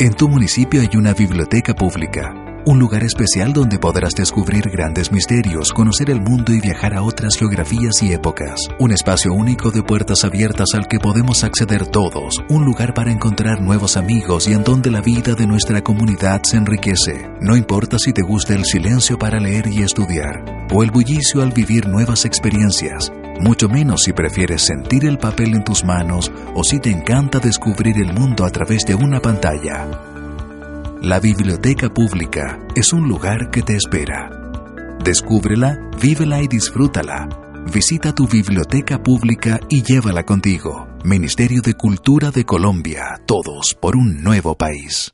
En tu municipio hay una biblioteca pública, un lugar especial donde podrás descubrir grandes misterios, conocer el mundo y viajar a otras geografías y épocas. Un espacio único de puertas abiertas al que podemos acceder todos, un lugar para encontrar nuevos amigos y en donde la vida de nuestra comunidad se enriquece. No importa si te gusta el silencio para leer y estudiar, o el bullicio al vivir nuevas experiencias mucho menos si prefieres sentir el papel en tus manos o si te encanta descubrir el mundo a través de una pantalla. La biblioteca pública es un lugar que te espera. Descúbrela, vívela y disfrútala. Visita tu biblioteca pública y llévala contigo. Ministerio de Cultura de Colombia, todos por un nuevo país.